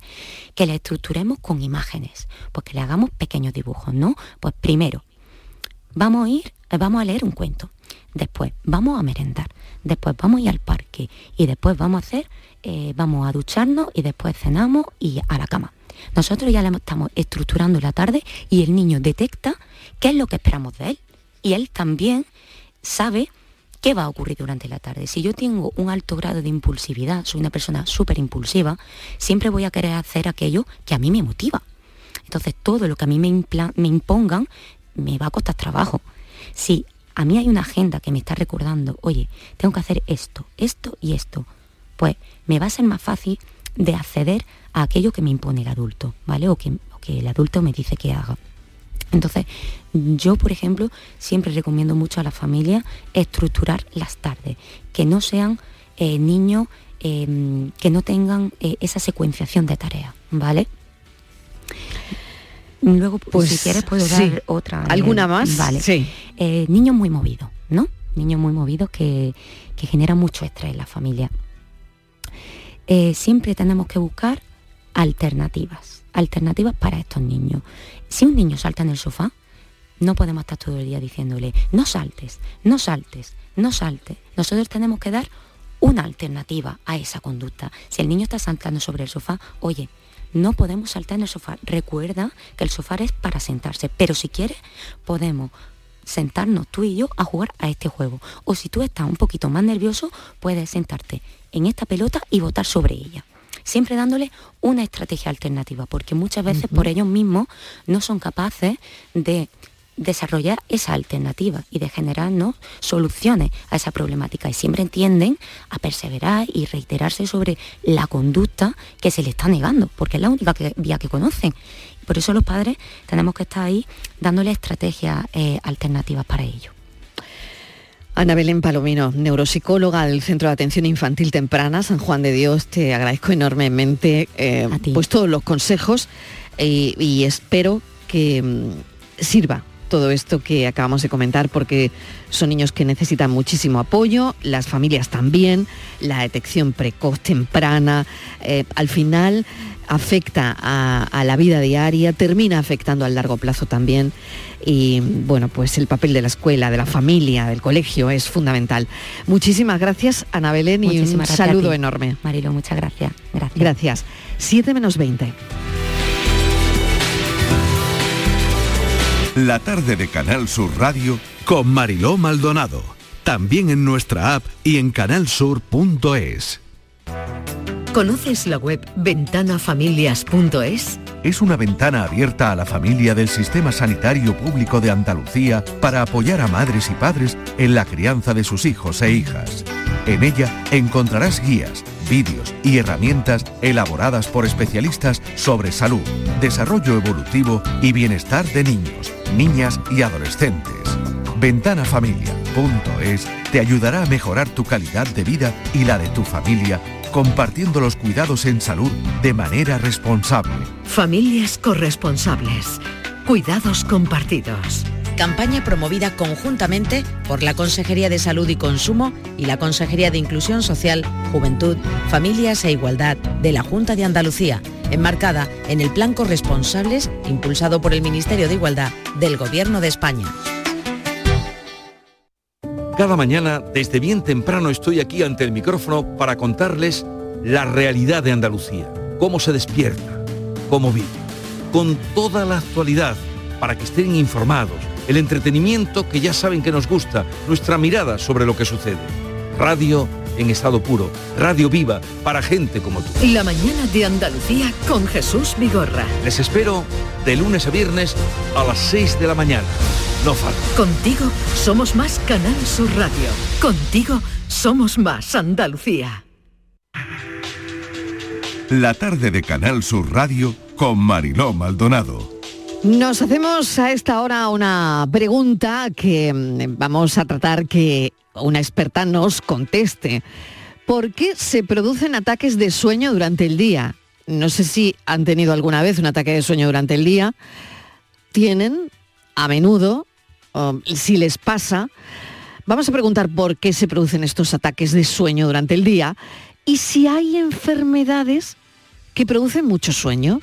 Speaker 6: que le estructuremos con imágenes, pues le hagamos pequeños dibujos, ¿no? Pues primero, vamos a ir, eh, vamos a leer un cuento, después vamos a merendar, después vamos a ir al parque y después vamos a hacer, eh, vamos a ducharnos y después cenamos y a la cama. Nosotros ya estamos estructurando la tarde y el niño detecta qué es lo que esperamos de él. Y él también sabe qué va a ocurrir durante la tarde. Si yo tengo un alto grado de impulsividad, soy una persona súper impulsiva, siempre voy a querer hacer aquello que a mí me motiva. Entonces todo lo que a mí me, me impongan me va a costar trabajo. Si a mí hay una agenda que me está recordando, oye, tengo que hacer esto, esto y esto, pues me va a ser más fácil de acceder a aquello que me impone el adulto, ¿vale? O que, el adulto me dice que haga. Entonces, yo, por ejemplo, siempre recomiendo mucho a la familia estructurar las tardes, que no sean eh, niños em, que no tengan eh, esa secuenciación de tareas, ¿vale? Luego, pues, si quieres, puedo dar otra.
Speaker 3: ¿Alguna más?
Speaker 6: Vale.
Speaker 3: Sí.
Speaker 6: Eh, niños muy movidos, ¿no? Niños muy movidos que, que generan mucho estrés en la familia. Eh, siempre tenemos que buscar alternativas, alternativas para estos niños. Si un niño salta en el sofá, no podemos estar todo el día diciéndole, no saltes, no saltes, no saltes. Nosotros tenemos que dar una alternativa a esa conducta. Si el niño está saltando sobre el sofá, oye, no podemos saltar en el sofá. Recuerda que el sofá es para sentarse, pero si quieres podemos sentarnos tú y yo a jugar a este juego. O si tú estás un poquito más nervioso, puedes sentarte en esta pelota y botar sobre ella. Siempre dándole una estrategia alternativa, porque muchas veces por ellos mismos no son capaces de desarrollar esa alternativa y de generarnos soluciones a esa problemática y siempre entienden a perseverar y reiterarse sobre la conducta que se le está negando, porque es la única vía que conocen. Por eso los padres tenemos que estar ahí dándole estrategias eh, alternativas para ello.
Speaker 3: Ana Belén Palomino, neuropsicóloga del Centro de Atención Infantil Temprana, San Juan de Dios, te agradezco enormemente eh, pues todos los consejos y espero que mm, sirva todo esto que acabamos de comentar porque son niños que necesitan muchísimo apoyo, las familias también, la detección precoz temprana, eh, al final afecta a, la vida diaria, termina afectando al largo plazo también y bueno, pues el papel de la escuela, de la familia, del colegio es fundamental. Muchísimas gracias, Ana Belén, y un saludo enorme.
Speaker 6: Marilo, muchas gracias.
Speaker 3: Gracias. Gracias. 7 menos 20.
Speaker 8: La tarde de Canal Sur Radio con Mariló Maldonado. También en nuestra app y en canalsur.es.
Speaker 4: ¿Conoces la web ventanafamilias.es?
Speaker 8: Es una ventana abierta a la familia del Sistema Sanitario Público de Andalucía para apoyar a madres y padres en la crianza de sus hijos e hijas. En ella encontrarás guías, vídeos y herramientas elaboradas por especialistas sobre salud, desarrollo evolutivo y bienestar de niños niñas y adolescentes. Ventanafamilia.es te ayudará a mejorar tu calidad de vida y la de tu familia compartiendo los cuidados en salud de manera responsable.
Speaker 4: Familias corresponsables. Cuidados compartidos.
Speaker 10: Campaña promovida conjuntamente por la Consejería de Salud y Consumo y la Consejería de Inclusión Social, Juventud, Familias e Igualdad de la Junta de Andalucía enmarcada en el Plan Corresponsables impulsado por el Ministerio de Igualdad del Gobierno de España.
Speaker 11: Cada mañana, desde bien temprano, estoy aquí ante el micrófono para contarles la realidad de Andalucía, cómo se despierta, cómo vive, con toda la actualidad, para que estén informados, el entretenimiento que ya saben que nos gusta, nuestra mirada sobre lo que sucede. Radio en estado puro. Radio viva para gente como tú.
Speaker 4: La mañana de Andalucía con Jesús Vigorra.
Speaker 11: Les espero de lunes a viernes a las 6 de la mañana. No falta.
Speaker 4: Contigo somos más Canal Sur Radio. Contigo somos más Andalucía.
Speaker 8: La tarde de Canal Sur Radio con Mariló Maldonado.
Speaker 3: Nos hacemos a esta hora una pregunta que mm, vamos a tratar que una experta nos conteste. ¿Por qué se producen ataques de sueño durante el día? No sé si han tenido alguna vez un ataque de sueño durante el día. Tienen a menudo, si les pasa, vamos a preguntar por qué se producen estos ataques de sueño durante el día y si hay enfermedades que producen mucho sueño.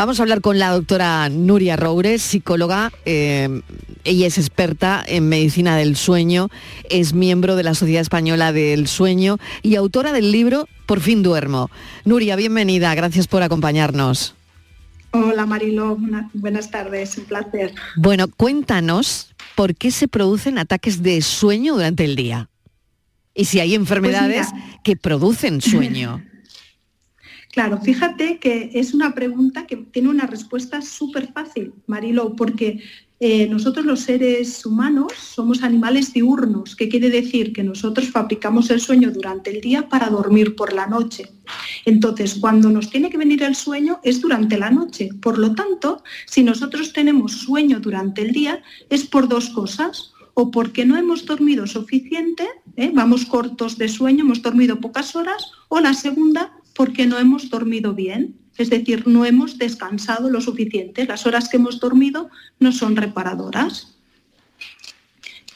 Speaker 3: Vamos a hablar con la doctora Nuria Roures, psicóloga. Eh, ella es experta en medicina del sueño, es miembro de la Sociedad Española del Sueño y autora del libro Por fin duermo. Nuria, bienvenida, gracias por acompañarnos.
Speaker 12: Hola Marilo, buenas tardes, un placer.
Speaker 3: Bueno, cuéntanos por qué se producen ataques de sueño durante el día y si hay enfermedades pues que producen sueño.
Speaker 12: Claro, fíjate que es una pregunta que tiene una respuesta súper fácil, Marilo, porque eh, nosotros los seres humanos somos animales diurnos, que quiere decir que nosotros fabricamos el sueño durante el día para dormir por la noche. Entonces, cuando nos tiene que venir el sueño es durante la noche. Por lo tanto, si nosotros tenemos sueño durante el día, es por dos cosas o porque no hemos dormido suficiente, ¿eh? vamos cortos de sueño, hemos dormido pocas horas, o la segunda, porque no hemos dormido bien, es decir, no hemos descansado lo suficiente. Las horas que hemos dormido no son reparadoras.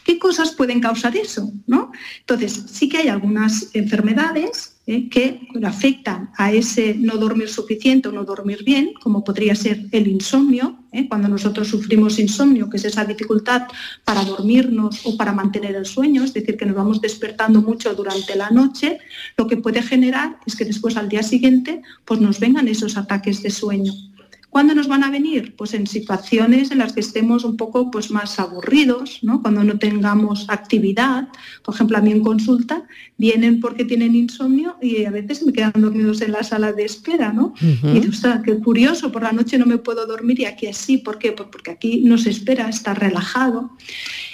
Speaker 12: ¿Qué cosas pueden causar eso? ¿no? Entonces, sí que hay algunas enfermedades ¿eh? que afectan a ese no dormir suficiente o no dormir bien, como podría ser el insomnio, ¿eh? cuando nosotros sufrimos insomnio, que es esa dificultad para dormirnos o para mantener el sueño, es decir, que nos vamos despertando mucho durante la noche, lo que puede generar es que después al día siguiente pues nos vengan esos ataques de sueño. ¿Cuándo nos van a venir? Pues en situaciones en las que estemos un poco pues, más aburridos, ¿no? cuando no tengamos actividad. Por ejemplo, a mí en consulta vienen porque tienen insomnio y a veces me quedan dormidos en la sala de espera. ¿no? Y ostras, qué curioso, por la noche no me puedo dormir y aquí así. ¿Por qué? Pues porque aquí no se espera, está relajado.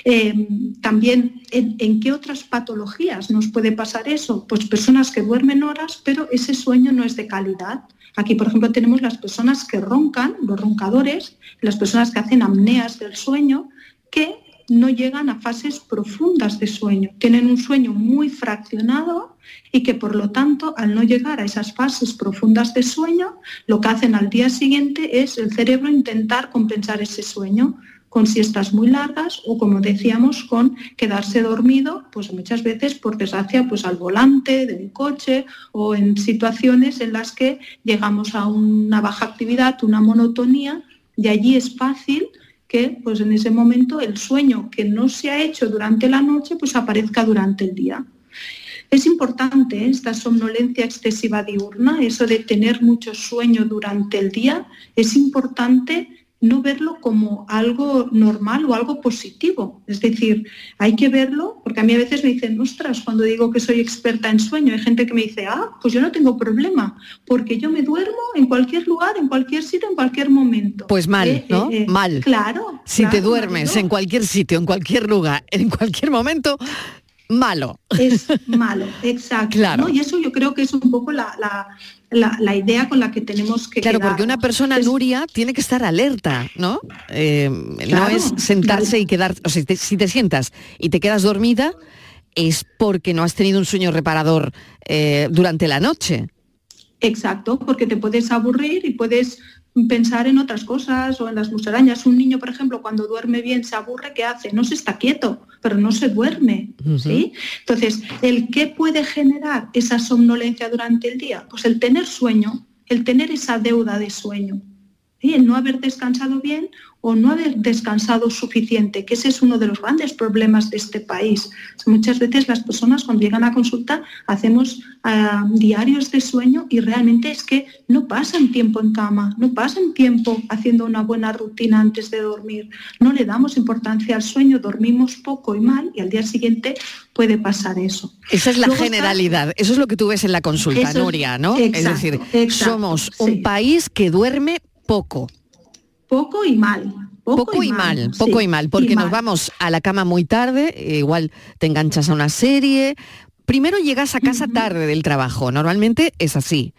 Speaker 12: Em, también, ¿en, ¿en qué otras patologías nos puede pasar eso? Pues personas que duermen horas, pero ese sueño no es de calidad. Aquí, por ejemplo, tenemos las personas que roncan, los roncadores, las personas que hacen apneas del sueño, que no llegan a fases profundas de sueño. Tienen un sueño muy fraccionado y que por lo tanto al no llegar a esas fases profundas de sueño, lo que hacen al día siguiente es el cerebro intentar compensar ese sueño con siestas muy largas o como decíamos con quedarse dormido pues muchas veces por desgracia pues al volante del coche o en situaciones en las que llegamos a una baja actividad, una monotonía y allí es fácil que pues en ese momento el sueño que no se ha hecho durante la noche pues aparezca durante el día. Es importante esta somnolencia excesiva diurna, eso de tener mucho sueño durante el día, es importante no verlo como algo normal o algo positivo. Es decir, hay que verlo, porque a mí a veces me dicen, ostras, cuando digo que soy experta en sueño, hay gente que me dice, ah, pues yo no tengo problema, porque yo me duermo en cualquier lugar, en cualquier sitio, en cualquier momento.
Speaker 3: Pues mal, eh, ¿no? Eh, eh, mal.
Speaker 12: Claro.
Speaker 3: Si te duermes en cualquier sitio, en cualquier lugar, en cualquier momento, malo.
Speaker 12: Es malo, exacto. Claro. Y eso yo creo que es un poco la, la, idea con la que tenemos que
Speaker 3: Claro, porque una persona, Nuria, tiene que estar alerta, ¿no? Eh, no es sentarse y quedar... O sea, si te sientas y te quedas dormida, es porque no has tenido un sueño reparador eh, durante la noche.
Speaker 12: Exacto, porque te puedes aburrir y puedes pensar en otras cosas o en las musarañas. Un niño, por ejemplo, cuando duerme bien se aburre, ¿qué hace? No se está quieto, pero no se duerme. ¿sí? Entonces, ¿el qué puede generar esa somnolencia durante el día? Pues el tener sueño, el tener esa deuda de sueño. El no haber descansado bien o no haber descansado suficiente, que ese es uno de los grandes problemas de este país. Muchas veces las personas cuando llegan a consulta hacemos ah, diarios de sueño y realmente es que no pasan tiempo en cama, no pasan tiempo haciendo una buena rutina antes de dormir, no le damos importancia al sueño, dormimos poco y mal y al día siguiente puede pasar eso.
Speaker 3: Esa es la generalidad, eso es lo que tú ves en la consulta, Nuria, ¿no? es decir, somos un país que duerme poco
Speaker 12: poco y mal.
Speaker 3: Poco, y, mal, poco y mal, porque nos vamos a la cama muy tarde, eh, igual te enganchas a una serie. Primero llegas a casa tarde del trabajo, normalmente es así.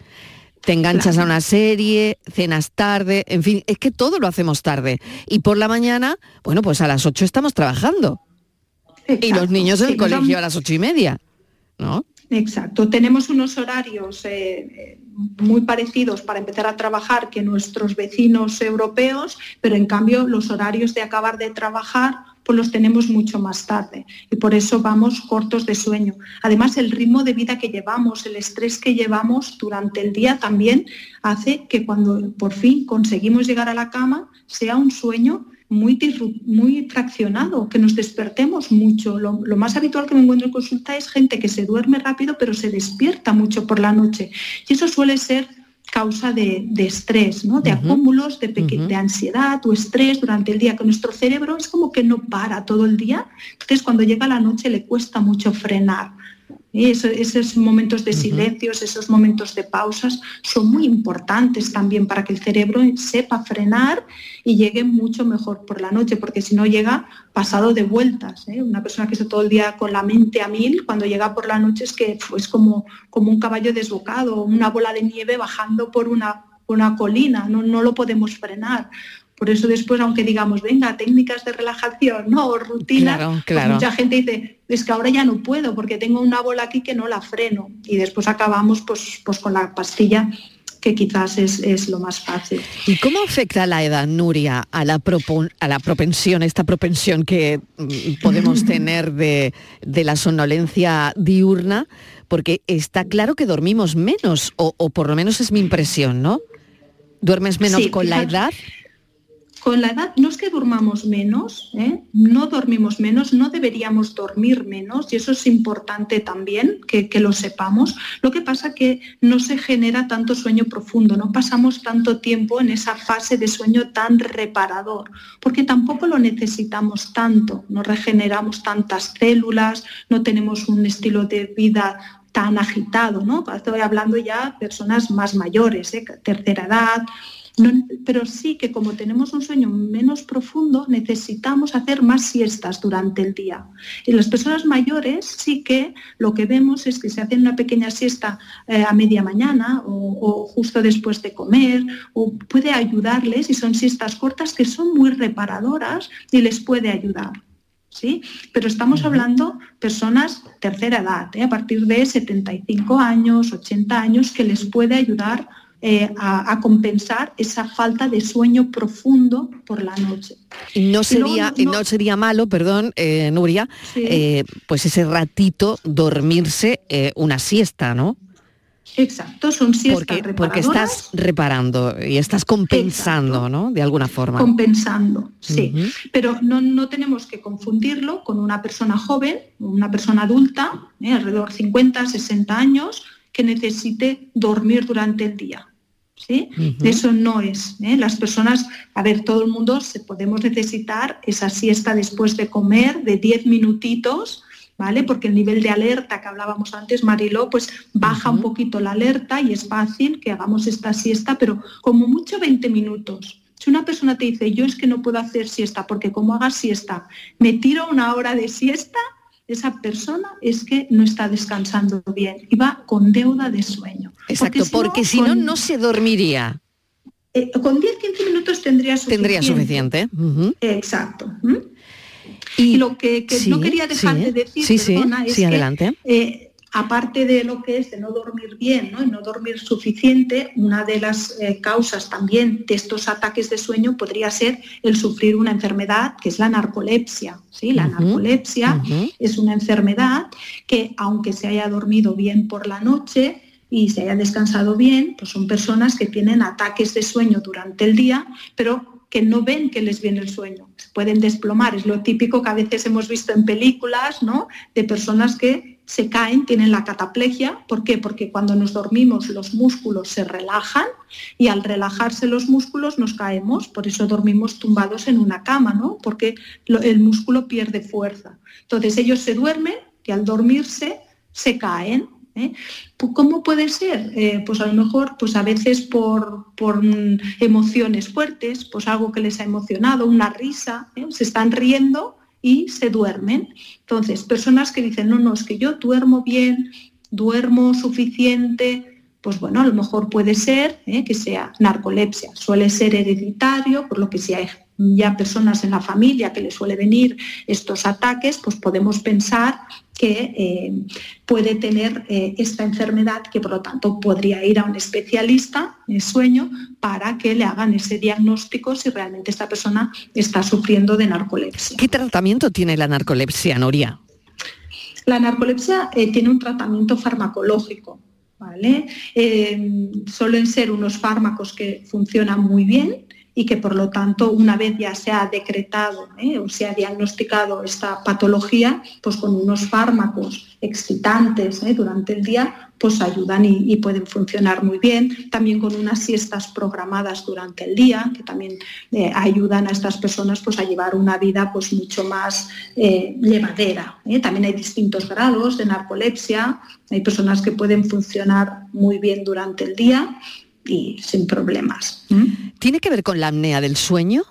Speaker 3: Te enganchas a una serie, cenas tarde, en fin, es que todo lo hacemos tarde. Y por la mañana, bueno, pues a las 8 estamos trabajando. Y los niños en el colegio a las ocho y media, ¿no?
Speaker 12: Exacto, tenemos unos horarios eh, muy parecidos para empezar a trabajar que nuestros vecinos europeos, pero en cambio los horarios de acabar de trabajar pues los tenemos mucho más tarde y por eso vamos cortos de sueño. Además, el ritmo de vida que llevamos, el estrés que llevamos durante el día también hace que cuando por fin conseguimos llegar a la cama sea un sueño muy, muy fraccionado, que nos despertemos mucho. Lo, más habitual que me encuentro en consulta es gente que se duerme rápido pero se despierta mucho por la noche. Y eso suele ser causa de, estrés, ¿no? de acúmulos de, de, ansiedad o estrés durante el día, que nuestro cerebro es como que no para todo el día. Entonces cuando llega la noche le cuesta mucho frenar esos momentos de silencios, esos momentos de pausas son muy importantes también para que el cerebro sepa frenar y llegue mucho mejor por la noche, porque si no llega pasado de vueltas. ¿eh? Una persona que está todo el día con la mente a mil, cuando llega por la noche es que es como, como un caballo desbocado, una bola de nieve bajando por una, una colina, no, no lo podemos frenar. Por eso después, aunque digamos, venga, técnicas de relajación, no, rutina, pues mucha gente dice, es que ahora ya no puedo porque tengo una bola aquí que no la freno. Y después acabamos pues, pues con la pastilla que quizás es, lo más fácil.
Speaker 3: ¿Y cómo afecta la edad, Nuria, a la, a la propensión, esta propensión que mm, podemos tener de, de la somnolencia diurna? Porque está claro que dormimos menos, o, por lo menos es mi impresión, ¿no? ¿Duermes menos con la edad?
Speaker 12: Con la edad no es que durmamos menos, ¿eh? no dormimos menos, no deberíamos dormir menos y eso es importante también que, lo sepamos. Lo que pasa que no se genera tanto sueño profundo, no pasamos tanto tiempo en esa fase de sueño tan reparador, porque tampoco lo necesitamos tanto, no regeneramos tantas células, no tenemos un estilo de vida tan agitado, ¿no? Estoy hablando ya de personas más mayores, ¿eh? tercera edad, pero sí que como tenemos un sueño menos profundo, necesitamos hacer más siestas durante el día. Y las personas mayores sí que lo que vemos es que se hacen una pequeña siesta eh, a media mañana o, justo después de comer, o puede ayudarles, y son siestas cortas que son muy reparadoras y les puede ayudar. ¿Sí? Pero estamos hablando personas tercera edad, ¿eh? a partir de 75 años, 80 años, que les puede ayudar eh, a, compensar esa falta de sueño profundo por la noche.
Speaker 3: No sería, no, sería malo, perdón, eh, Nuria, eh, pues ese ratito dormirse una siesta, ¿no?
Speaker 12: Exacto, son siestas
Speaker 3: porque, porque estás reparando y estás compensando, ¿no? De alguna forma.
Speaker 12: Compensando, sí. Pero no, no, tenemos que confundirlo con una persona joven, una persona adulta, alrededor de 50, 60 años, que necesite dormir durante el día. ¿Sí? Eso no es. ¿eh? Las personas, a ver, todo el mundo se, podemos necesitar esa siesta después de comer de 10 minutitos, ¿vale? Porque el nivel de alerta que hablábamos antes, Mariló, pues baja un poquito la alerta y es fácil que hagamos esta siesta, pero como mucho 20 minutos. Si una persona te dice, yo es que no puedo hacer siesta porque como hagas siesta, me tiro una hora de siesta, esa persona es que no está descansando bien y va con deuda de sueño.
Speaker 3: Exacto, porque si no, no, se dormiría.
Speaker 12: Eh, con 10-15 minutos tendría suficiente.
Speaker 3: Tendría suficiente.
Speaker 12: Exacto. Y lo que, no quería dejar de decir, perdona, es
Speaker 3: adelante.
Speaker 12: que eh, aparte de lo que es de no dormir bien ¿no? y no dormir suficiente, una de las eh, causas también de estos ataques de sueño podría ser el sufrir una enfermedad que es la narcolepsia. ¿sí? La narcolepsia es una enfermedad que aunque se haya dormido bien por la noche, y se haya descansado bien, pues son personas que tienen ataques de sueño durante el día, pero que no ven que les viene el sueño. Se pueden desplomar, es lo típico que a veces hemos visto en películas, ¿no? De personas que se caen, tienen la cataplegia. ¿Por qué? Porque cuando nos dormimos los músculos se relajan y al relajarse los músculos nos caemos. Por eso dormimos tumbados en una cama, ¿no? Porque el músculo pierde fuerza. Entonces ellos se duermen y al dormirse se caen. ¿eh? ¿Cómo puede ser? Eh, pues a lo mejor, pues a veces por, por, emociones fuertes, pues algo que les ha emocionado, una risa, ¿eh? se están riendo y se duermen. Entonces, personas que dicen, no, no, es que yo duermo bien, duermo suficiente, pues bueno, a lo mejor puede ser ¿eh? que sea narcolepsia, suele ser hereditario, por lo que si hay ya personas en la familia que le suele venir estos ataques, pues podemos pensar que eh, puede tener eh, esta enfermedad, que por lo tanto podría ir a un especialista de sueño para que le hagan ese diagnóstico si realmente esta persona está sufriendo de narcolepsia.
Speaker 3: ¿Qué tratamiento tiene la narcolepsia, Noria?
Speaker 12: La narcolepsia eh, tiene un tratamiento farmacológico. ¿vale? suelen ser unos fármacos que funcionan muy bien, y que por lo tanto una vez ya se ha decretado ¿eh? o se ha diagnosticado esta patología, pues con unos fármacos excitantes ¿eh? durante el día, pues ayudan y, pueden funcionar muy bien. También con unas siestas programadas durante el día, que también eh, ayudan a estas personas pues, a llevar una vida pues, mucho más llevadera. También hay distintos grados de narcolepsia, hay personas que pueden funcionar muy bien durante el día y sin problemas.
Speaker 3: ¿Tiene que ver con la apnea del sueño?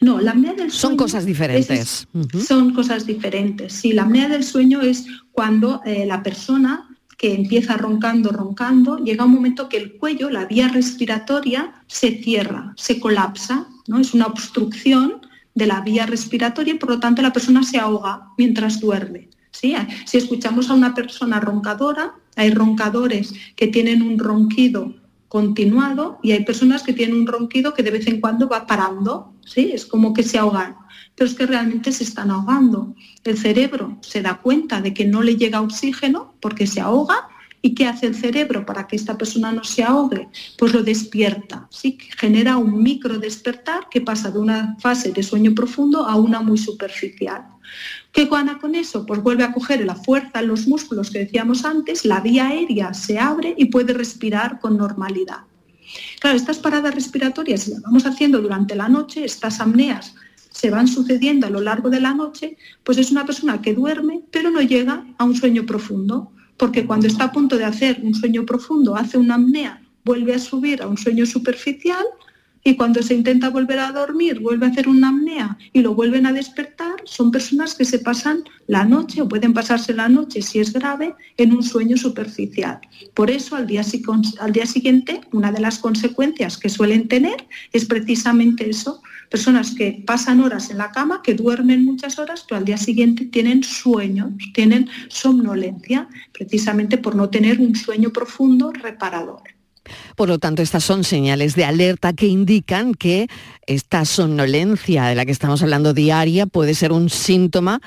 Speaker 12: No, la apnea del
Speaker 3: sueño... Son cosas diferentes.
Speaker 12: Son cosas diferentes. Sí, la apnea del sueño es cuando eh, la persona que empieza roncando, roncando, llega un momento que el cuello, la vía respiratoria, se cierra, se colapsa, ¿no? Es una obstrucción de la vía respiratoria y por lo tanto la persona se ahoga mientras duerme. ¿Sí? Si escuchamos a una persona roncadora, hay roncadores que tienen un ronquido continuado y hay personas que tienen un ronquido que de vez en cuando va parando, ¿sí? Es como que se ahogan, pero es que realmente se están ahogando. El cerebro se da cuenta de que no le llega oxígeno porque se ahoga ¿Y qué hace el cerebro para que esta persona no se ahogue? Pues lo despierta, ¿sí? genera un micro despertar que pasa de una fase de sueño profundo a una muy superficial. ¿Qué gana con eso? Pues vuelve a coger la fuerza en los músculos que decíamos antes, la vía aérea se abre y puede respirar con normalidad. Claro, estas paradas respiratorias, las vamos haciendo durante la noche, estas apneas se van sucediendo a lo largo de la noche, pues es una persona que duerme, pero no llega a un sueño profundo porque cuando está a punto de hacer un sueño profundo, hace una apnea, vuelve a subir a un sueño superficial y cuando se intenta volver a dormir, vuelve a hacer una apnea y lo vuelven a despertar, son personas que se pasan la noche o pueden pasarse la noche, si es grave, en un sueño superficial. Por eso, al día, al día siguiente, una de las consecuencias que suelen tener es precisamente eso, personas que pasan horas en la cama, que duermen muchas horas, pero al día siguiente tienen sueños, tienen somnolencia, precisamente por no tener un sueño profundo reparador.
Speaker 3: Por lo tanto, estas son señales de alerta que indican que esta somnolencia de la que estamos hablando diaria puede ser un síntoma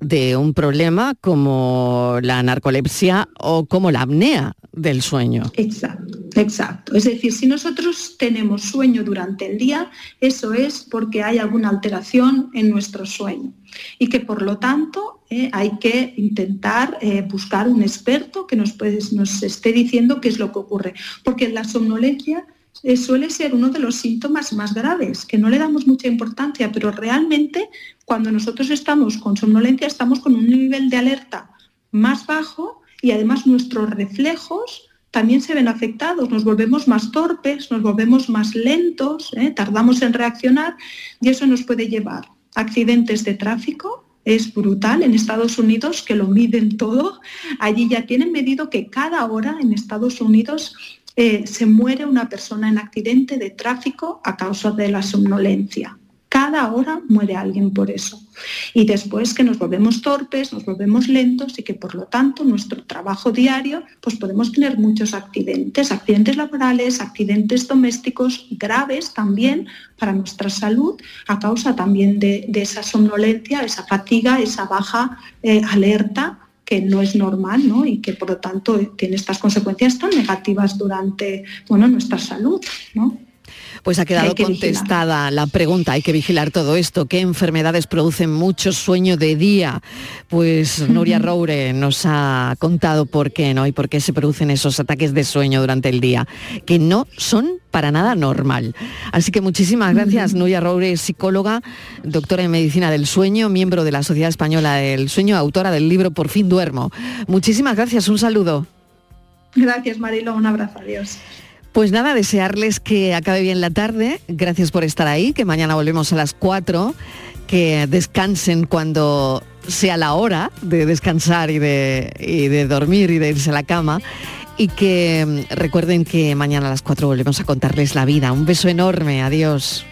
Speaker 3: de un problema como la narcolepsia o como la apnea del sueño.
Speaker 12: Exacto, exacto. Es decir, si nosotros tenemos sueño durante el día, eso es porque hay alguna alteración en nuestro sueño y que por lo tanto eh, hay que intentar eh, buscar un experto que nos, nos esté diciendo qué es lo que ocurre, porque la somnolencia eh, suele ser uno de los síntomas más graves, que no le damos mucha importancia, pero realmente cuando nosotros estamos con somnolencia estamos con un nivel de alerta más bajo y además nuestros reflejos también se ven afectados, nos volvemos más torpes, nos volvemos más lentos, tardamos en reaccionar y eso nos puede llevar accidentes de tráfico, es brutal en Estados Unidos, que lo miden todo. Allí ya tienen medido que cada hora en Estados Unidos eh, se muere una persona en accidente de tráfico a causa de la somnolencia. Cada hora muere alguien por eso. Y después que nos volvemos torpes, nos volvemos lentos y que por lo tanto nuestro trabajo diario pues podemos tener muchos accidentes, accidentes laborales, accidentes domésticos graves también para nuestra salud a causa también de, esa somnolencia, esa fatiga, esa baja eh, alerta que no es normal ¿no? y que por lo tanto tiene estas consecuencias tan negativas durante bueno, nuestra salud. ¿no?
Speaker 3: Pues ha quedado contestada la pregunta, hay que vigilar todo esto. ¿Qué enfermedades producen mucho sueño de día? Pues Nuria Roure nos ha contado por qué, ¿no? Y por qué se producen esos ataques de sueño durante el día, que no son para nada normal. Así que muchísimas gracias, Nuria Roure, psicóloga, doctora en medicina del sueño, miembro de la Sociedad Española del Sueño, autora del libro Por fin duermo. Muchísimas gracias, un saludo.
Speaker 12: Gracias, Marilo, un abrazo, adiós.
Speaker 3: Pues nada, desearles que acabe bien la tarde. Gracias por estar ahí, que mañana volvemos a las 4, que descansen cuando sea la hora de descansar y de, dormir y de irse a la cama. Y que mm, recuerden que mañana a las 4 volvemos a contarles la vida. Un beso enorme, adiós.